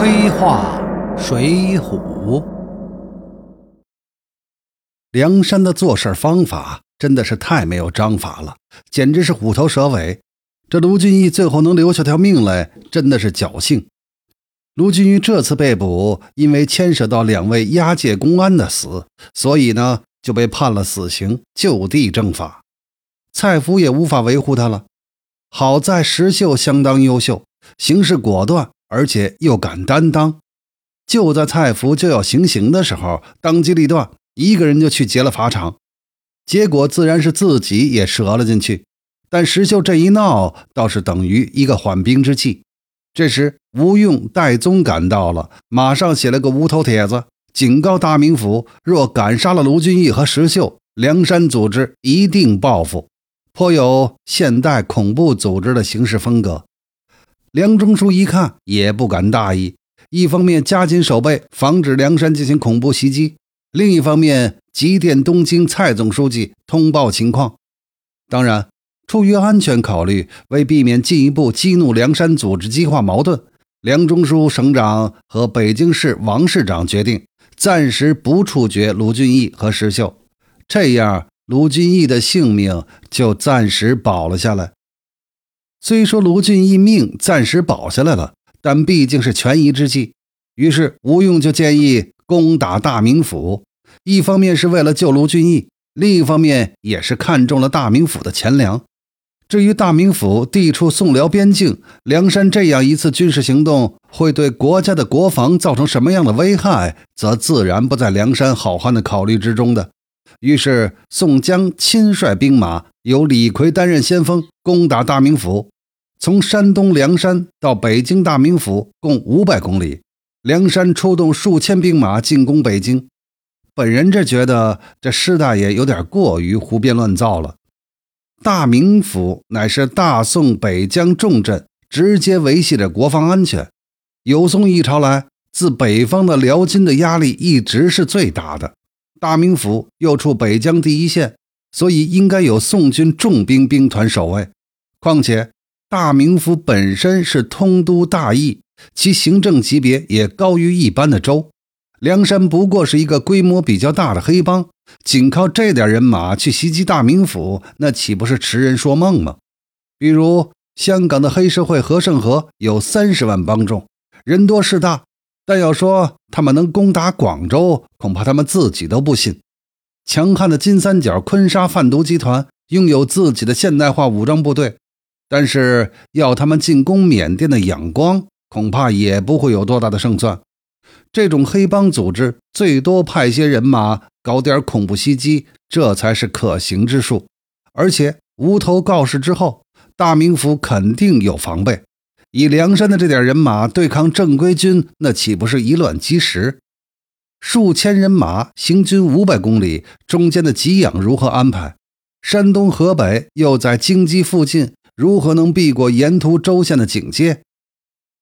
黑话水浒，梁山的做事方法真的是太没有章法了，简直是虎头蛇尾。这卢俊义最后能留下条命来，真的是侥幸。卢俊义这次被捕，因为牵涉到两位押解公安的死，所以呢就被判了死刑，就地正法。蔡福也无法维护他了。好在石秀相当优秀，行事果断，而且又敢担当。就在蔡福就要行刑的时候，当机立断，一个人就去劫了法场。结果自然是自己也折了进去。但石秀这一闹，倒是等于一个缓兵之计。这时，吴用、戴宗赶到了，马上写了个无头帖子，警告大名府：若敢杀了卢俊义和石秀，梁山组织一定报复。颇有现代恐怖组织的行事风格。梁中书一看也不敢大意，一方面加紧守备，防止梁山进行恐怖袭击；另一方面急电东京蔡总书记通报情况。当然，出于安全考虑，为避免进一步激怒梁山组织激化矛盾，梁中书省长和北京市王市长决定暂时不处决卢俊义和石秀，这样。卢俊义的性命就暂时保了下来。虽说卢俊义命暂时保下来了，但毕竟是权宜之计。于是吴用就建议攻打大名府，一方面是为了救卢俊义，另一方面也是看中了大名府的钱粮。至于大名府地处宋辽边境，梁山这样一次军事行动会对国家的国防造成什么样的危害，则自然不在梁山好汉的考虑之中的。于是，宋江亲率兵马，由李逵担任先锋，攻打大名府。从山东梁山到北京大名府，共五百公里。梁山出动数千兵马进攻北京。本人这觉得，这施大爷有点过于胡编乱造了。大名府乃是大宋北疆重镇，直接维系着国防安全。有宋一朝来，自北方的辽金的压力一直是最大的。大名府又处北疆第一线，所以应该有宋军重兵兵团守卫。况且大名府本身是通都大邑，其行政级别也高于一般的州。梁山不过是一个规模比较大的黑帮，仅靠这点人马去袭击大名府，那岂不是痴人说梦吗？比如香港的黑社会和盛和有三十万帮众，人多势大。但要说他们能攻打广州，恐怕他们自己都不信。强悍的金三角坤沙贩毒集团拥有自己的现代化武装部队，但是要他们进攻缅甸的仰光，恐怕也不会有多大的胜算。这种黑帮组织最多派些人马搞点恐怖袭击，这才是可行之术。而且无头告示之后，大名府肯定有防备。以梁山的这点人马对抗正规军，那岂不是以卵击石？数千人马行军五百公里，中间的给养如何安排？山东、河北又在京畿附近，如何能避过沿途州县的警戒？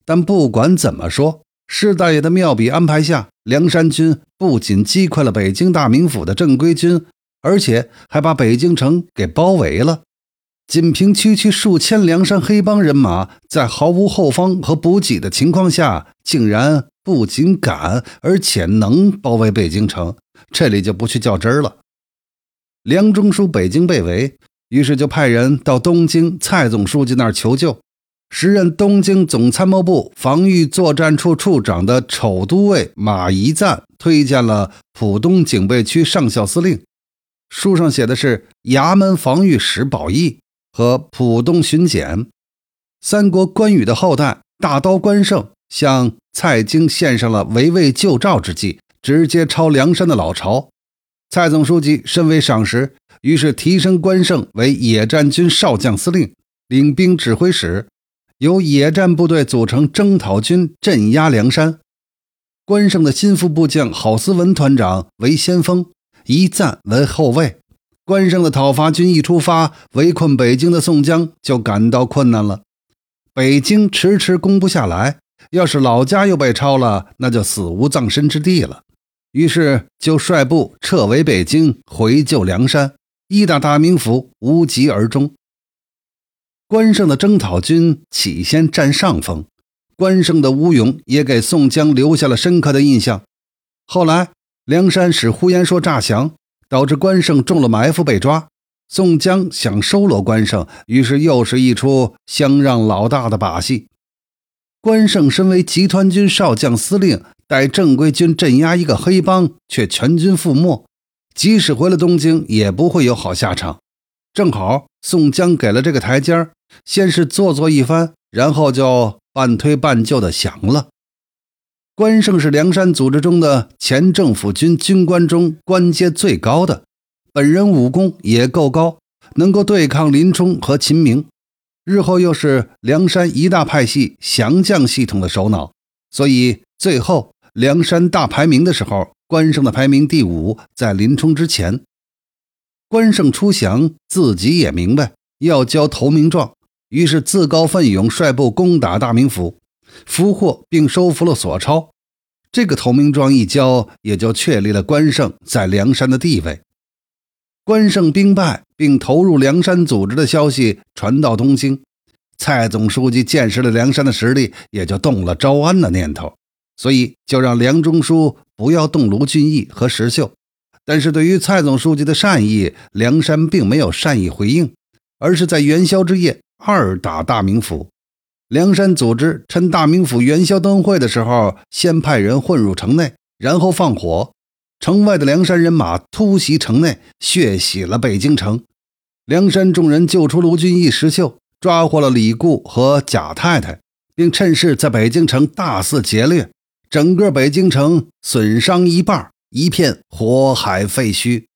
但不管怎么说，施大爷的妙笔安排下，梁山军不仅击溃了北京大名府的正规军，而且还把北京城给包围了。仅凭区区数千梁山黑帮人马，在毫无后方和补给的情况下，竟然不仅敢，而且能包围北京城，这里就不去较真儿了。梁中书北京被围，于是就派人到东京蔡总书记那儿求救。时任东京总参谋部防御作战处处长的丑都尉马一赞推荐了浦东警备区上校司令，书上写的是衙门防御使保义。和浦东巡检，三国关羽的后代大刀关胜向蔡京献上了围魏救赵之计，直接抄梁山的老巢。蔡总书记深为赏识，于是提升关胜为野战军少将司令，领兵指挥使，由野战部队组成征讨军镇压梁山。关胜的心腹部将郝思文团长为先锋，一赞为后卫。关胜的讨伐军一出发，围困北京的宋江就感到困难了。北京迟迟攻不下来，要是老家又被抄了，那就死无葬身之地了。于是就率部撤围北京，回救梁山，一打大名府，无疾而终。关胜的征讨军起先占上风，关胜的武勇也给宋江留下了深刻的印象。后来，梁山使呼延灼诈降，导致关胜中了埋伏被抓。宋江想收罗关胜，于是又是一出相让老大的把戏。关胜身为集团军少将司令，带正规军镇压一个黑帮，却全军覆没，即使回了东京，也不会有好下场。正好宋江给了这个台阶先是做作一番，然后就半推半就的降了。关胜是梁山组织中的前政府军军官中官阶最高的。本人武功也够高，能够对抗林冲和秦明，日后又是梁山一大派系降将系统的首脑，所以最后梁山大排名的时候，关胜的排名第五，在林冲之前。关胜出降，自己也明白要交投名状，于是自告奋勇率部攻打大名府，俘获并收服了索超。这个投名状一交，也就确立了关胜在梁山的地位。关胜兵败并投入梁山组织的消息传到东京，蔡总书记见识了梁山的实力，也就动了招安的念头，所以就让梁中书不要动卢俊义和石秀。但是对于蔡总书记的善意，梁山并没有善意回应，而是在元宵之夜二打大名府。梁山组织趁大名府元宵灯会的时候，先派人混入城内，然后放火。城外的梁山人马突袭城内，血洗了北京城。梁山众人救出卢俊义、石秀，抓获了李固和贾太太，并趁势在北京城大肆劫掠，整个北京城损伤一半，一片火海废墟。